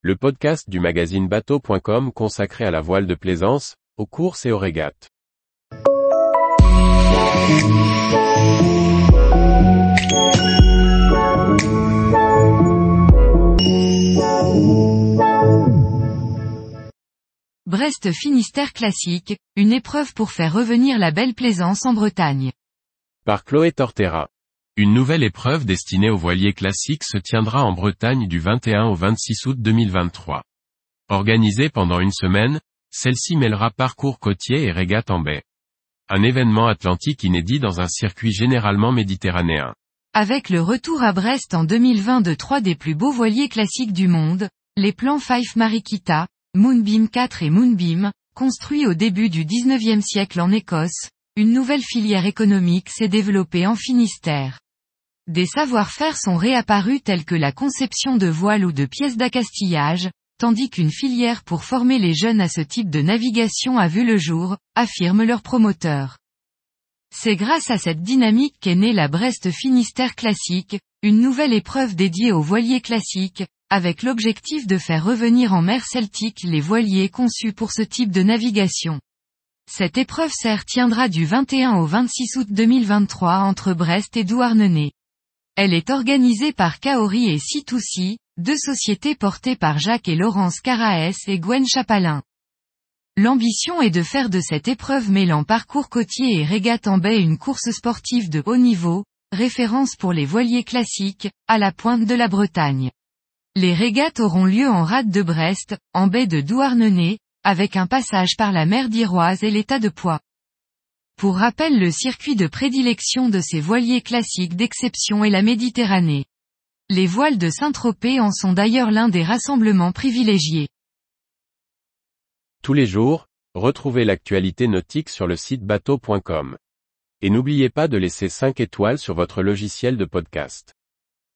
le podcast du magazine bateau.com consacré à la voile de plaisance, aux courses et aux régates. Brest Finistère classique, une épreuve pour faire revenir la belle plaisance en Bretagne. Par Chloé Tortera. Une nouvelle épreuve destinée aux voiliers classiques se tiendra en Bretagne du 21 au 26 août 2023. Organisée pendant une semaine, celle-ci mêlera parcours côtier et régate en baie. Un événement atlantique inédit dans un circuit généralement méditerranéen. Avec le retour à Brest en 2020 de trois des plus beaux voiliers classiques du monde, les plans Five Marikita, Moonbeam 4 et Moonbeam, construits au début du 19e siècle en Écosse, une nouvelle filière économique s'est développée en Finistère. Des savoir-faire sont réapparus tels que la conception de voiles ou de pièces d'accastillage, tandis qu'une filière pour former les jeunes à ce type de navigation a vu le jour, affirment leurs promoteurs. C'est grâce à cette dynamique qu'est née la Brest Finistère classique, une nouvelle épreuve dédiée aux voiliers classiques, avec l'objectif de faire revenir en mer Celtique les voiliers conçus pour ce type de navigation. Cette épreuve serre tiendra du 21 au 26 août 2023 entre Brest et Douarnenez. Elle est organisée par Kaori et C2C, deux sociétés portées par Jacques et Laurence Caraès et Gwen Chapalin. L'ambition est de faire de cette épreuve mêlant parcours côtier et régate en baie une course sportive de haut niveau, référence pour les voiliers classiques, à la pointe de la Bretagne. Les régates auront lieu en rade de Brest, en baie de Douarnenez, avec un passage par la mer d'Iroise et l'état de Poix. Pour rappel le circuit de prédilection de ces voiliers classiques d'exception est la Méditerranée. Les voiles de Saint-Tropez en sont d'ailleurs l'un des rassemblements privilégiés. Tous les jours, retrouvez l'actualité nautique sur le site bateau.com. Et n'oubliez pas de laisser 5 étoiles sur votre logiciel de podcast.